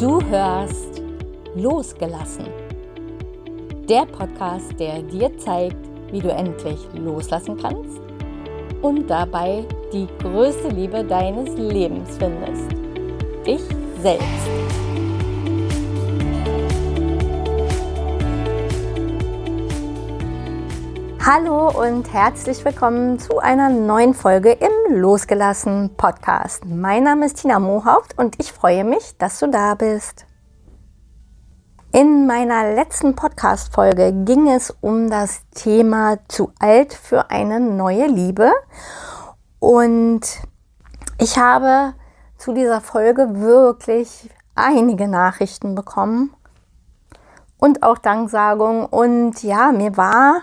Du hörst Losgelassen. Der Podcast, der dir zeigt, wie du endlich loslassen kannst und dabei die größte Liebe deines Lebens findest. Dich selbst. Hallo und herzlich willkommen zu einer neuen Folge im Losgelassen Podcast. Mein Name ist Tina Mohaupt und ich freue mich, dass du da bist. In meiner letzten Podcast-Folge ging es um das Thema zu alt für eine neue Liebe und ich habe zu dieser Folge wirklich einige Nachrichten bekommen und auch Danksagungen und ja, mir war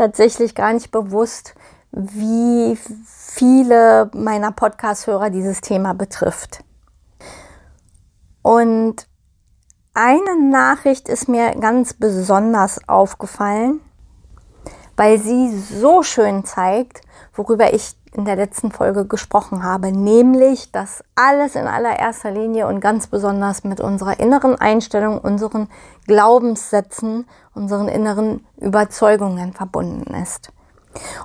tatsächlich gar nicht bewusst, wie viele meiner Podcast-Hörer dieses Thema betrifft. Und eine Nachricht ist mir ganz besonders aufgefallen, weil sie so schön zeigt, worüber ich in der letzten Folge gesprochen habe, nämlich, dass alles in allererster Linie und ganz besonders mit unserer inneren Einstellung, unseren Glaubenssätzen, unseren inneren Überzeugungen verbunden ist.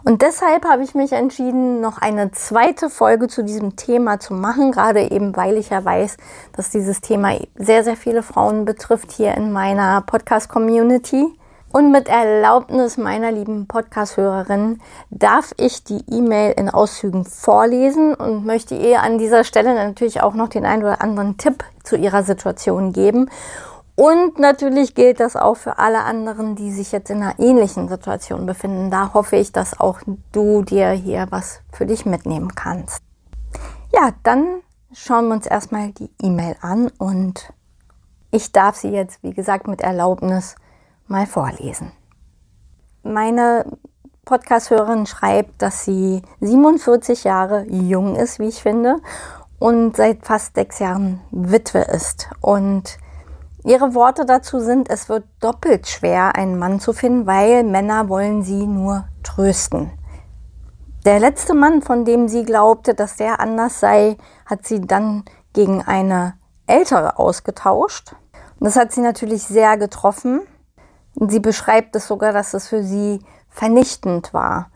Und deshalb habe ich mich entschieden, noch eine zweite Folge zu diesem Thema zu machen, gerade eben weil ich ja weiß, dass dieses Thema sehr, sehr viele Frauen betrifft hier in meiner Podcast-Community. Und mit Erlaubnis meiner lieben Podcast-Hörerin darf ich die E-Mail in Auszügen vorlesen und möchte ihr an dieser Stelle natürlich auch noch den einen oder anderen Tipp zu ihrer Situation geben. Und natürlich gilt das auch für alle anderen, die sich jetzt in einer ähnlichen Situation befinden. Da hoffe ich, dass auch du dir hier was für dich mitnehmen kannst. Ja, dann schauen wir uns erstmal die E-Mail an und ich darf sie jetzt, wie gesagt, mit Erlaubnis mal vorlesen. Meine Podcast-Hörerin schreibt, dass sie 47 Jahre jung ist, wie ich finde, und seit fast sechs Jahren Witwe ist. Und ihre Worte dazu sind, es wird doppelt schwer, einen Mann zu finden, weil Männer wollen sie nur trösten. Der letzte Mann, von dem sie glaubte, dass der anders sei, hat sie dann gegen eine ältere ausgetauscht. Und das hat sie natürlich sehr getroffen. Sie beschreibt es sogar, dass es für sie vernichtend war.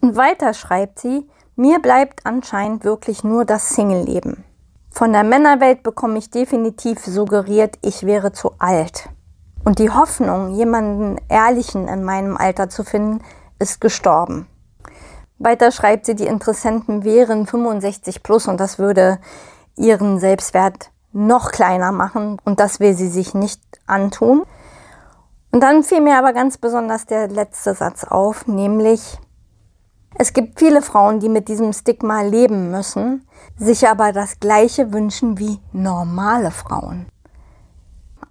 Und weiter schreibt sie, mir bleibt anscheinend wirklich nur das Single-Leben. Von der Männerwelt bekomme ich definitiv suggeriert, ich wäre zu alt. Und die Hoffnung, jemanden Ehrlichen in meinem Alter zu finden, ist gestorben. Weiter schreibt sie, die Interessenten wären 65 plus und das würde ihren Selbstwert noch kleiner machen und das will sie sich nicht antun. Und dann fiel mir aber ganz besonders der letzte Satz auf, nämlich, es gibt viele Frauen, die mit diesem Stigma leben müssen, sich aber das Gleiche wünschen wie normale Frauen.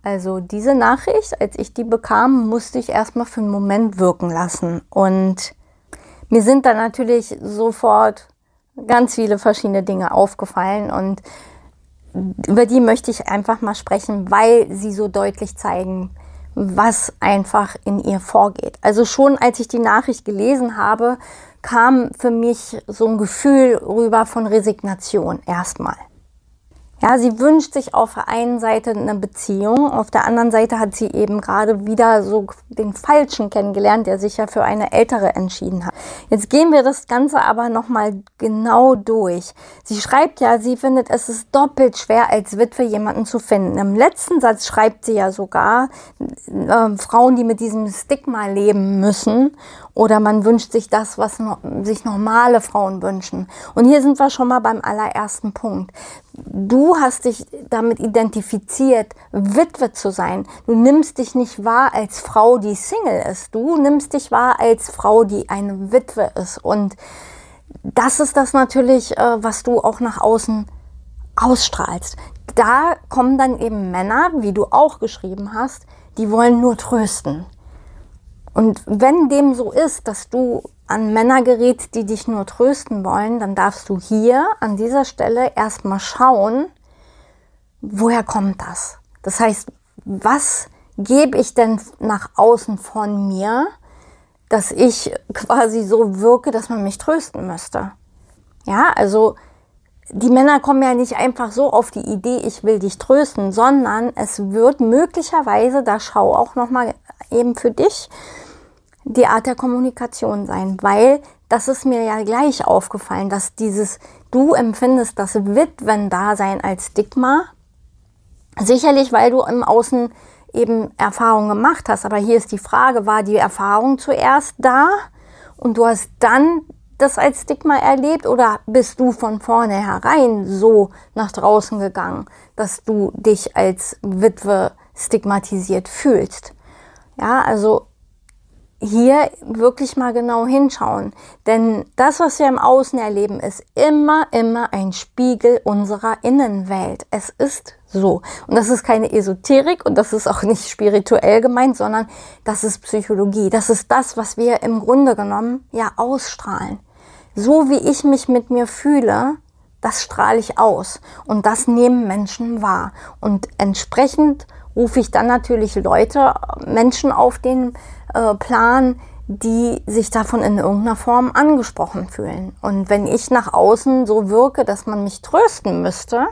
Also diese Nachricht, als ich die bekam, musste ich erstmal für einen Moment wirken lassen. Und mir sind dann natürlich sofort ganz viele verschiedene Dinge aufgefallen und über die möchte ich einfach mal sprechen, weil sie so deutlich zeigen, was einfach in ihr vorgeht. Also schon als ich die Nachricht gelesen habe, kam für mich so ein Gefühl rüber von Resignation erstmal. Ja, sie wünscht sich auf der einen Seite eine Beziehung, auf der anderen Seite hat sie eben gerade wieder so den Falschen kennengelernt, der sich ja für eine ältere entschieden hat. Jetzt gehen wir das Ganze aber nochmal genau durch. Sie schreibt ja, sie findet, es ist doppelt schwer, als Witwe jemanden zu finden. Im letzten Satz schreibt sie ja sogar, äh, Frauen, die mit diesem Stigma leben müssen oder man wünscht sich das, was no sich normale Frauen wünschen. Und hier sind wir schon mal beim allerersten Punkt. Du hast dich damit identifiziert, Witwe zu sein. Du nimmst dich nicht wahr als Frau, die Single ist. Du nimmst dich wahr als Frau, die eine Witwe ist. Und das ist das natürlich, äh, was du auch nach außen ausstrahlst. Da kommen dann eben Männer, wie du auch geschrieben hast, die wollen nur trösten. Und wenn dem so ist, dass du an Männer gerätst, die dich nur trösten wollen, dann darfst du hier an dieser Stelle erstmal schauen, woher kommt das? Das heißt, was gebe ich denn nach außen von mir, dass ich quasi so wirke, dass man mich trösten müsste? Ja, also die Männer kommen ja nicht einfach so auf die Idee, ich will dich trösten, sondern es wird möglicherweise, da schau auch nochmal eben für dich, die Art der Kommunikation sein, weil das ist mir ja gleich aufgefallen, dass dieses, du empfindest das Witwen-Dasein als Stigma, sicherlich, weil du im Außen eben Erfahrungen gemacht hast, aber hier ist die Frage, war die Erfahrung zuerst da? Und du hast dann das als Stigma erlebt? Oder bist du von vornherein so nach draußen gegangen, dass du dich als Witwe stigmatisiert fühlst? Ja, also hier wirklich mal genau hinschauen. Denn das, was wir im Außen erleben, ist immer, immer ein Spiegel unserer Innenwelt. Es ist so. Und das ist keine Esoterik und das ist auch nicht spirituell gemeint, sondern das ist Psychologie. Das ist das, was wir im Grunde genommen ja ausstrahlen. So wie ich mich mit mir fühle, das strahle ich aus. Und das nehmen Menschen wahr. Und entsprechend rufe ich dann natürlich Leute, Menschen auf den äh, Plan, die sich davon in irgendeiner Form angesprochen fühlen. Und wenn ich nach außen so wirke, dass man mich trösten müsste,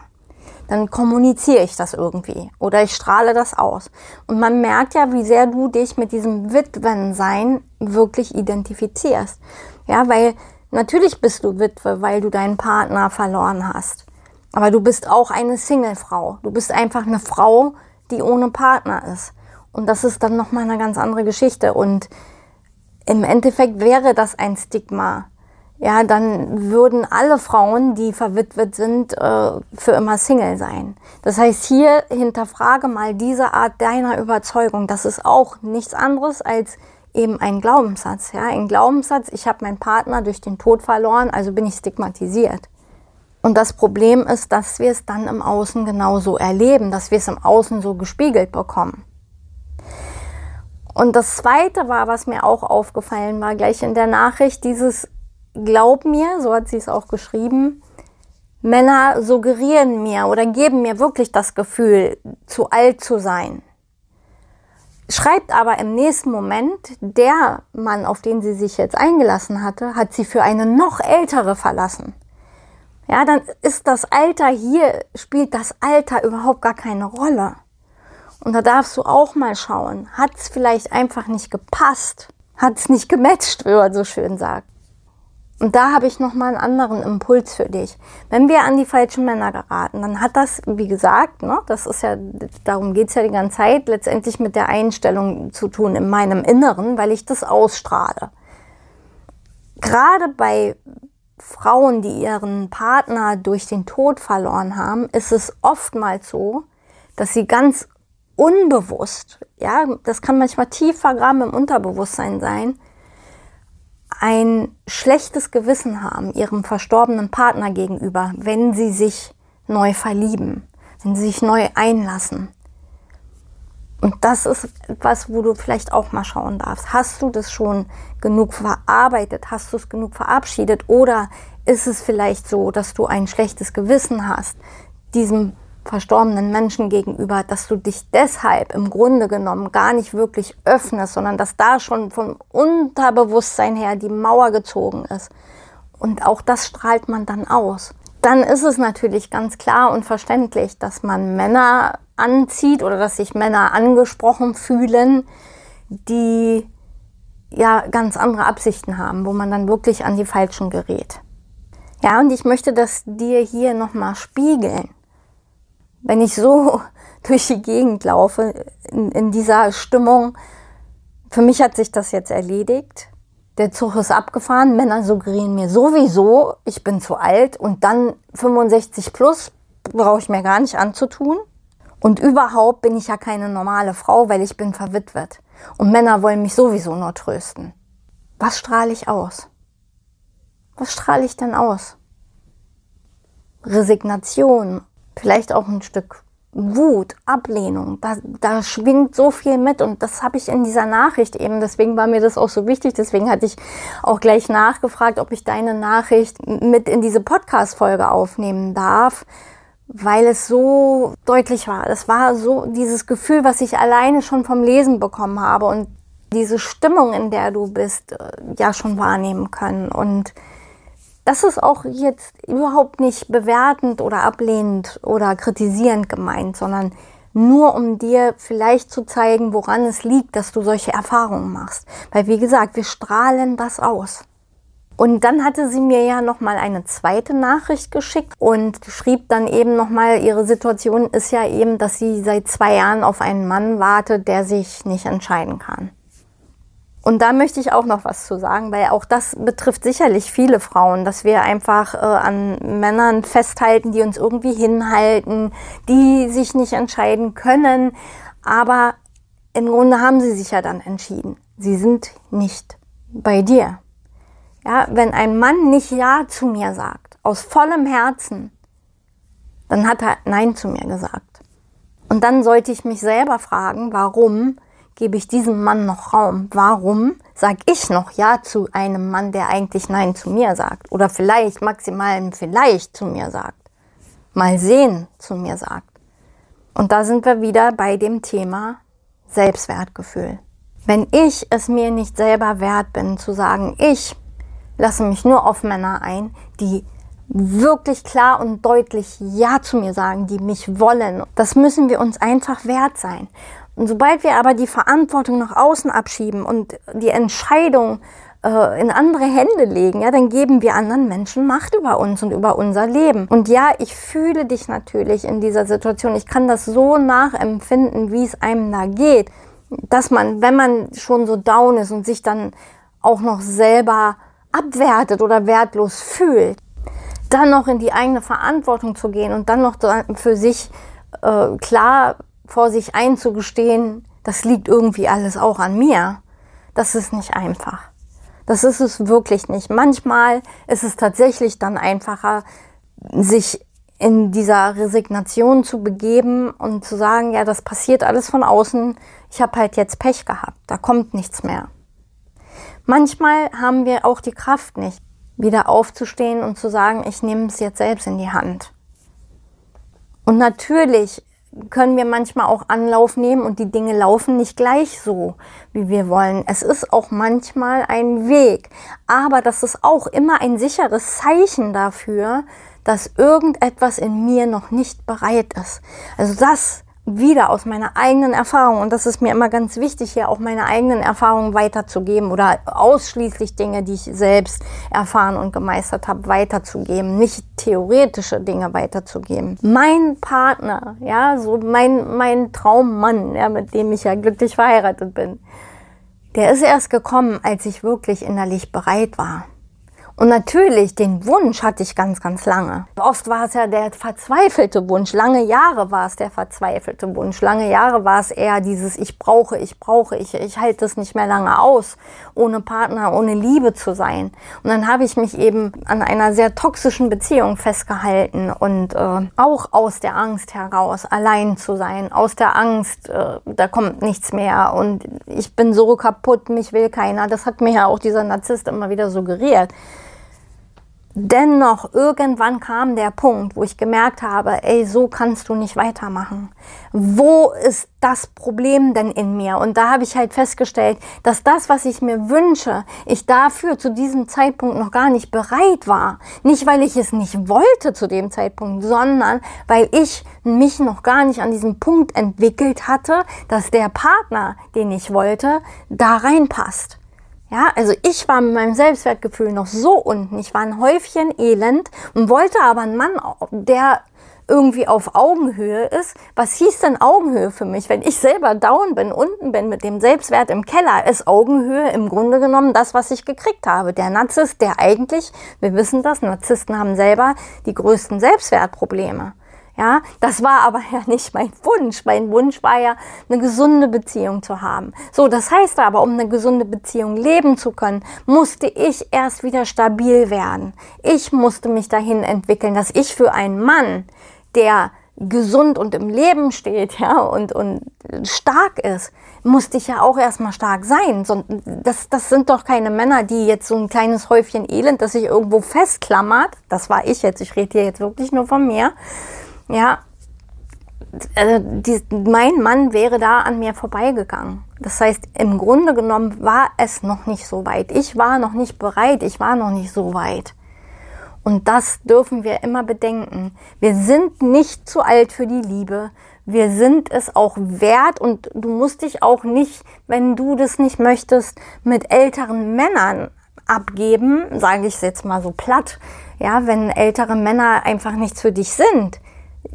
dann kommuniziere ich das irgendwie oder ich strahle das aus. Und man merkt ja, wie sehr du dich mit diesem Witwensein wirklich identifizierst. Ja, weil natürlich bist du Witwe, weil du deinen Partner verloren hast. Aber du bist auch eine Singlefrau. Du bist einfach eine Frau, die ohne Partner ist. Und das ist dann nochmal eine ganz andere Geschichte. Und im Endeffekt wäre das ein Stigma. Ja, dann würden alle Frauen, die verwitwet sind, äh, für immer Single sein. Das heißt, hier hinterfrage mal diese Art deiner Überzeugung. Das ist auch nichts anderes als eben ein Glaubenssatz. Ja, ein Glaubenssatz, ich habe meinen Partner durch den Tod verloren, also bin ich stigmatisiert. Und das Problem ist, dass wir es dann im Außen genauso erleben, dass wir es im Außen so gespiegelt bekommen. Und das Zweite war, was mir auch aufgefallen war, gleich in der Nachricht, dieses Glaub mir, so hat sie es auch geschrieben, Männer suggerieren mir oder geben mir wirklich das Gefühl, zu alt zu sein. Schreibt aber im nächsten Moment, der Mann, auf den sie sich jetzt eingelassen hatte, hat sie für eine noch ältere verlassen. Ja, dann ist das Alter hier, spielt das Alter überhaupt gar keine Rolle. Und da darfst du auch mal schauen, hat es vielleicht einfach nicht gepasst, hat es nicht gematcht, wie man so schön sagt. Und da habe ich nochmal einen anderen Impuls für dich. Wenn wir an die falschen Männer geraten, dann hat das, wie gesagt, ne, das ist ja, darum geht's ja die ganze Zeit, letztendlich mit der Einstellung zu tun in meinem Inneren, weil ich das ausstrahle. Gerade bei Frauen, die ihren Partner durch den Tod verloren haben, ist es oftmals so, dass sie ganz unbewusst, ja, das kann manchmal tief vergraben im Unterbewusstsein sein, ein schlechtes Gewissen haben ihrem verstorbenen Partner gegenüber, wenn sie sich neu verlieben, wenn sie sich neu einlassen. Und das ist was, wo du vielleicht auch mal schauen darfst. Hast du das schon genug verarbeitet? Hast du es genug verabschiedet? Oder ist es vielleicht so, dass du ein schlechtes Gewissen hast, diesem verstorbenen Menschen gegenüber, dass du dich deshalb im Grunde genommen gar nicht wirklich öffnest, sondern dass da schon vom Unterbewusstsein her die Mauer gezogen ist. Und auch das strahlt man dann aus. Dann ist es natürlich ganz klar und verständlich, dass man Männer anzieht oder dass sich Männer angesprochen fühlen, die ja ganz andere Absichten haben, wo man dann wirklich an die Falschen gerät. Ja, und ich möchte das dir hier nochmal spiegeln wenn ich so durch die Gegend laufe, in, in dieser Stimmung, für mich hat sich das jetzt erledigt. Der Zug ist abgefahren. Männer suggerieren mir sowieso, ich bin zu alt und dann 65 plus brauche ich mir gar nicht anzutun. Und überhaupt bin ich ja keine normale Frau, weil ich bin verwitwet. Und Männer wollen mich sowieso nur trösten. Was strahle ich aus? Was strahle ich denn aus? Resignation, vielleicht auch ein Stück Wut, Ablehnung, da, da schwingt so viel mit und das habe ich in dieser Nachricht eben, deswegen war mir das auch so wichtig, deswegen hatte ich auch gleich nachgefragt, ob ich deine Nachricht mit in diese Podcast-Folge aufnehmen darf, weil es so deutlich war. Es war so dieses Gefühl, was ich alleine schon vom Lesen bekommen habe und diese Stimmung, in der du bist, äh, ja schon wahrnehmen können und das ist auch jetzt überhaupt nicht bewertend oder ablehnend oder kritisierend gemeint, sondern nur um dir vielleicht zu zeigen, woran es liegt, dass du solche Erfahrungen machst. Weil wie gesagt, wir strahlen das aus. Und dann hatte sie mir ja noch mal eine zweite Nachricht geschickt und schrieb dann eben noch mal, ihre Situation ist ja eben, dass sie seit zwei Jahren auf einen Mann wartet, der sich nicht entscheiden kann. Und da möchte ich auch noch was zu sagen, weil auch das betrifft sicherlich viele Frauen, dass wir einfach äh, an Männern festhalten, die uns irgendwie hinhalten, die sich nicht entscheiden können. Aber im Grunde haben sie sich ja dann entschieden. Sie sind nicht bei dir. Ja, wenn ein Mann nicht Ja zu mir sagt, aus vollem Herzen, dann hat er Nein zu mir gesagt. Und dann sollte ich mich selber fragen, warum gebe ich diesem Mann noch Raum? Warum sage ich noch Ja zu einem Mann, der eigentlich Nein zu mir sagt? Oder vielleicht maximal vielleicht zu mir sagt? Mal sehen zu mir sagt. Und da sind wir wieder bei dem Thema Selbstwertgefühl. Wenn ich es mir nicht selber wert bin, zu sagen, ich lasse mich nur auf Männer ein, die wirklich klar und deutlich Ja zu mir sagen, die mich wollen. Das müssen wir uns einfach wert sein. Und sobald wir aber die Verantwortung nach außen abschieben und die Entscheidung äh, in andere Hände legen, ja, dann geben wir anderen Menschen Macht über uns und über unser Leben. Und ja, ich fühle dich natürlich in dieser Situation. Ich kann das so nachempfinden, wie es einem da geht, dass man, wenn man schon so down ist und sich dann auch noch selber abwertet oder wertlos fühlt, dann noch in die eigene Verantwortung zu gehen und dann noch für sich äh, klar vor sich einzugestehen, das liegt irgendwie alles auch an mir, das ist nicht einfach. Das ist es wirklich nicht. Manchmal ist es tatsächlich dann einfacher, sich in dieser Resignation zu begeben und zu sagen, ja, das passiert alles von außen, ich habe halt jetzt Pech gehabt, da kommt nichts mehr. Manchmal haben wir auch die Kraft nicht, wieder aufzustehen und zu sagen, ich nehme es jetzt selbst in die Hand. Und natürlich können wir manchmal auch Anlauf nehmen und die Dinge laufen nicht gleich so, wie wir wollen. Es ist auch manchmal ein Weg, aber das ist auch immer ein sicheres Zeichen dafür, dass irgendetwas in mir noch nicht bereit ist. Also das wieder aus meiner eigenen Erfahrung, und das ist mir immer ganz wichtig, hier auch meine eigenen Erfahrungen weiterzugeben oder ausschließlich Dinge, die ich selbst erfahren und gemeistert habe, weiterzugeben, nicht theoretische Dinge weiterzugeben. Mein Partner, ja, so mein, mein Traummann, ja, mit dem ich ja glücklich verheiratet bin, der ist erst gekommen, als ich wirklich innerlich bereit war. Und natürlich, den Wunsch hatte ich ganz, ganz lange. Oft war es ja der verzweifelte Wunsch. Lange Jahre war es der verzweifelte Wunsch. Lange Jahre war es eher dieses Ich brauche, ich brauche, ich, ich halte es nicht mehr lange aus, ohne Partner, ohne Liebe zu sein. Und dann habe ich mich eben an einer sehr toxischen Beziehung festgehalten und äh, auch aus der Angst heraus, allein zu sein, aus der Angst, äh, da kommt nichts mehr und ich bin so kaputt, mich will keiner. Das hat mir ja auch dieser Narzisst immer wieder suggeriert. Dennoch, irgendwann kam der Punkt, wo ich gemerkt habe, ey, so kannst du nicht weitermachen. Wo ist das Problem denn in mir? Und da habe ich halt festgestellt, dass das, was ich mir wünsche, ich dafür zu diesem Zeitpunkt noch gar nicht bereit war. Nicht, weil ich es nicht wollte zu dem Zeitpunkt, sondern weil ich mich noch gar nicht an diesem Punkt entwickelt hatte, dass der Partner, den ich wollte, da reinpasst. Ja, also ich war mit meinem Selbstwertgefühl noch so unten. Ich war ein Häufchen elend und wollte aber einen Mann, der irgendwie auf Augenhöhe ist. Was hieß denn Augenhöhe für mich? Wenn ich selber down bin, unten bin mit dem Selbstwert im Keller, ist Augenhöhe im Grunde genommen das, was ich gekriegt habe. Der Narzisst, der eigentlich, wir wissen das, Narzissten haben selber die größten Selbstwertprobleme. Ja, das war aber ja nicht mein Wunsch. Mein Wunsch war ja, eine gesunde Beziehung zu haben. So, das heißt aber, um eine gesunde Beziehung leben zu können, musste ich erst wieder stabil werden. Ich musste mich dahin entwickeln, dass ich für einen Mann, der gesund und im Leben steht, ja, und, und stark ist, musste ich ja auch erstmal stark sein. Das, das sind doch keine Männer, die jetzt so ein kleines Häufchen Elend, das sich irgendwo festklammert. Das war ich jetzt. Ich rede hier jetzt wirklich nur von mir ja, also die, mein Mann wäre da an mir vorbeigegangen. Das heißt, im Grunde genommen war es noch nicht so weit. Ich war noch nicht bereit, ich war noch nicht so weit. Und das dürfen wir immer bedenken. Wir sind nicht zu alt für die Liebe. Wir sind es auch wert und du musst dich auch nicht, wenn du das nicht möchtest, mit älteren Männern abgeben, sage ich jetzt mal so platt. Ja, wenn ältere Männer einfach nichts für dich sind,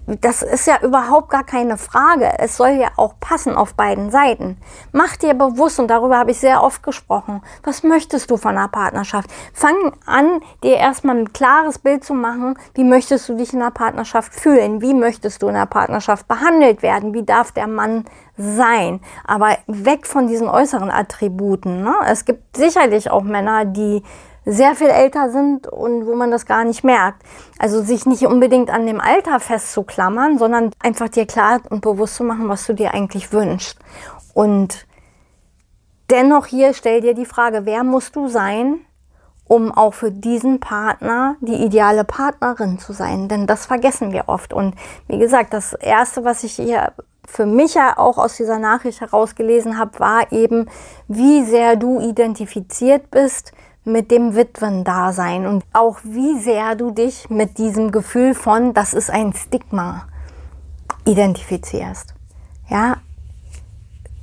das ist ja überhaupt gar keine Frage. Es soll ja auch passen auf beiden Seiten. Mach dir bewusst, und darüber habe ich sehr oft gesprochen, was möchtest du von einer Partnerschaft? Fang an, dir erstmal ein klares Bild zu machen, wie möchtest du dich in einer Partnerschaft fühlen? Wie möchtest du in einer Partnerschaft behandelt werden? Wie darf der Mann sein? Aber weg von diesen äußeren Attributen. Ne? Es gibt sicherlich auch Männer, die sehr viel älter sind und wo man das gar nicht merkt. Also sich nicht unbedingt an dem Alter festzuklammern, sondern einfach dir klar und bewusst zu machen, was du dir eigentlich wünschst. Und dennoch hier stell dir die Frage, wer musst du sein, um auch für diesen Partner die ideale Partnerin zu sein? Denn das vergessen wir oft. Und wie gesagt, das Erste, was ich hier für mich ja auch aus dieser Nachricht herausgelesen habe, war eben, wie sehr du identifiziert bist mit dem Witwendasein und auch wie sehr du dich mit diesem Gefühl von, das ist ein Stigma, identifizierst. Ja,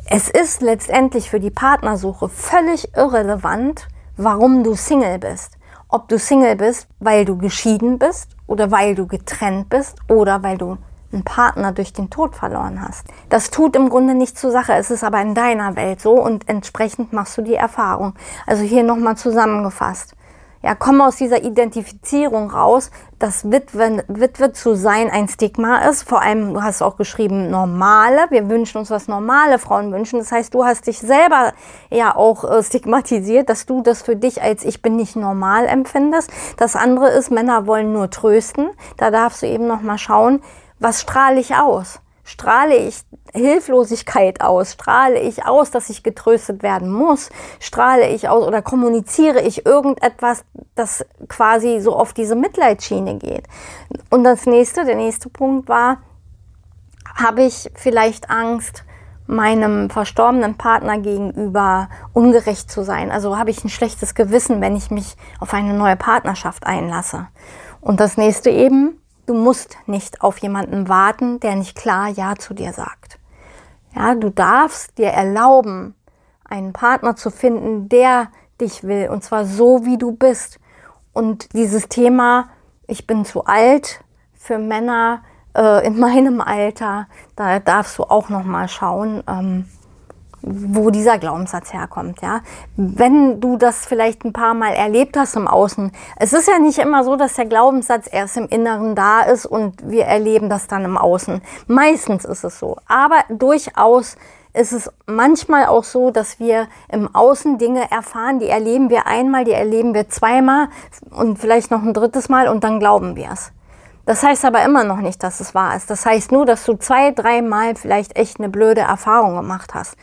es ist letztendlich für die Partnersuche völlig irrelevant, warum du Single bist. Ob du Single bist, weil du geschieden bist oder weil du getrennt bist oder weil du einen Partner durch den Tod verloren hast. Das tut im Grunde nichts zur Sache, es ist aber in deiner Welt so und entsprechend machst du die Erfahrung. Also hier nochmal zusammengefasst. Ja, komm aus dieser Identifizierung raus, dass Witwe, Witwe zu sein ein Stigma ist. Vor allem, du hast auch geschrieben, normale. Wir wünschen uns, was normale Frauen wünschen. Das heißt, du hast dich selber ja auch äh, stigmatisiert, dass du das für dich als ich bin nicht normal empfindest. Das andere ist, Männer wollen nur trösten. Da darfst du eben nochmal schauen, was strahle ich aus? Strahle ich Hilflosigkeit aus? Strahle ich aus, dass ich getröstet werden muss? Strahle ich aus oder kommuniziere ich irgendetwas, das quasi so auf diese Mitleidsschiene geht? Und das nächste, der nächste Punkt war, habe ich vielleicht Angst, meinem verstorbenen Partner gegenüber ungerecht zu sein? Also habe ich ein schlechtes Gewissen, wenn ich mich auf eine neue Partnerschaft einlasse? Und das nächste eben, Du musst nicht auf jemanden warten, der nicht klar Ja zu dir sagt. Ja, du darfst dir erlauben, einen Partner zu finden, der dich will, und zwar so, wie du bist. Und dieses Thema, ich bin zu alt für Männer äh, in meinem Alter, da darfst du auch noch mal schauen. Ähm, wo dieser Glaubenssatz herkommt, ja. Wenn du das vielleicht ein paar Mal erlebt hast im Außen, es ist ja nicht immer so, dass der Glaubenssatz erst im Inneren da ist und wir erleben das dann im Außen. Meistens ist es so. Aber durchaus ist es manchmal auch so, dass wir im Außen Dinge erfahren, die erleben wir einmal, die erleben wir zweimal und vielleicht noch ein drittes Mal und dann glauben wir es. Das heißt aber immer noch nicht, dass es wahr ist. Das heißt nur, dass du zwei, dreimal vielleicht echt eine blöde Erfahrung gemacht hast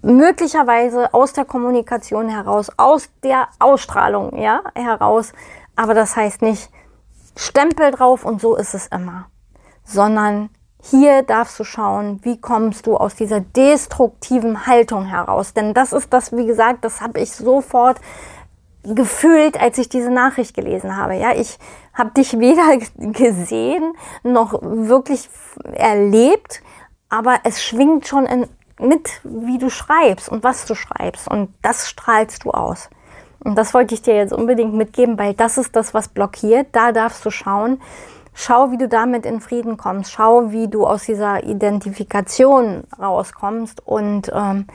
möglicherweise aus der Kommunikation heraus, aus der Ausstrahlung, ja, heraus. Aber das heißt nicht Stempel drauf und so ist es immer, sondern hier darfst du schauen, wie kommst du aus dieser destruktiven Haltung heraus. Denn das ist das, wie gesagt, das habe ich sofort gefühlt, als ich diese Nachricht gelesen habe. Ja, ich habe dich weder gesehen noch wirklich erlebt, aber es schwingt schon in mit, wie du schreibst und was du schreibst. Und das strahlst du aus. Und das wollte ich dir jetzt unbedingt mitgeben, weil das ist das, was blockiert. Da darfst du schauen. Schau, wie du damit in Frieden kommst. Schau, wie du aus dieser Identifikation rauskommst. Und ähm,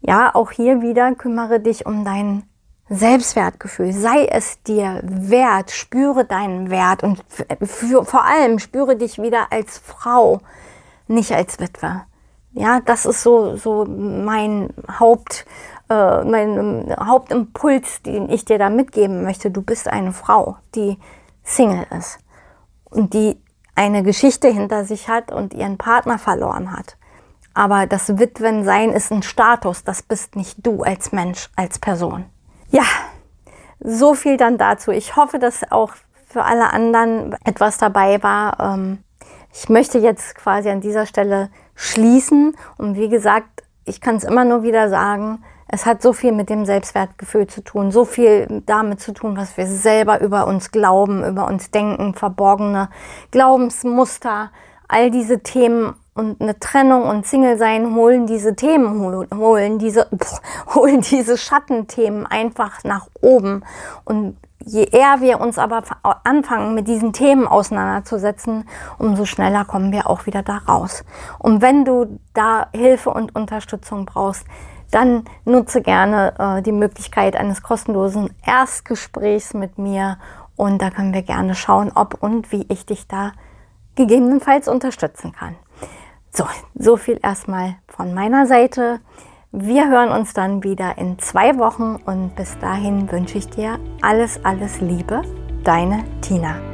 ja, auch hier wieder kümmere dich um dein Selbstwertgefühl. Sei es dir wert. Spüre deinen Wert und vor allem spüre dich wieder als Frau, nicht als Witwe. Ja, das ist so, so mein Haupt, äh, mein ähm, Hauptimpuls, den ich dir da mitgeben möchte. Du bist eine Frau, die Single ist und die eine Geschichte hinter sich hat und ihren Partner verloren hat. Aber das Witwensein ist ein Status, das bist nicht du als Mensch, als Person. Ja, so viel dann dazu. Ich hoffe, dass auch für alle anderen etwas dabei war. Ähm, ich möchte jetzt quasi an dieser Stelle schließen. Und wie gesagt, ich kann es immer nur wieder sagen, Es hat so viel mit dem Selbstwertgefühl zu tun, so viel damit zu tun, was wir selber über uns glauben, über uns denken, verborgene Glaubensmuster, all diese Themen und eine Trennung und Single sein holen diese Themen, holen diese, pff, holen diese Schattenthemen einfach nach oben. Und je eher wir uns aber anfangen, mit diesen Themen auseinanderzusetzen, umso schneller kommen wir auch wieder da raus. Und wenn du da Hilfe und Unterstützung brauchst, dann nutze gerne äh, die Möglichkeit eines kostenlosen Erstgesprächs mit mir und da können wir gerne schauen, ob und wie ich dich da gegebenenfalls unterstützen kann. So, so viel erstmal von meiner Seite. Wir hören uns dann wieder in zwei Wochen und bis dahin wünsche ich dir alles, alles Liebe. Deine Tina.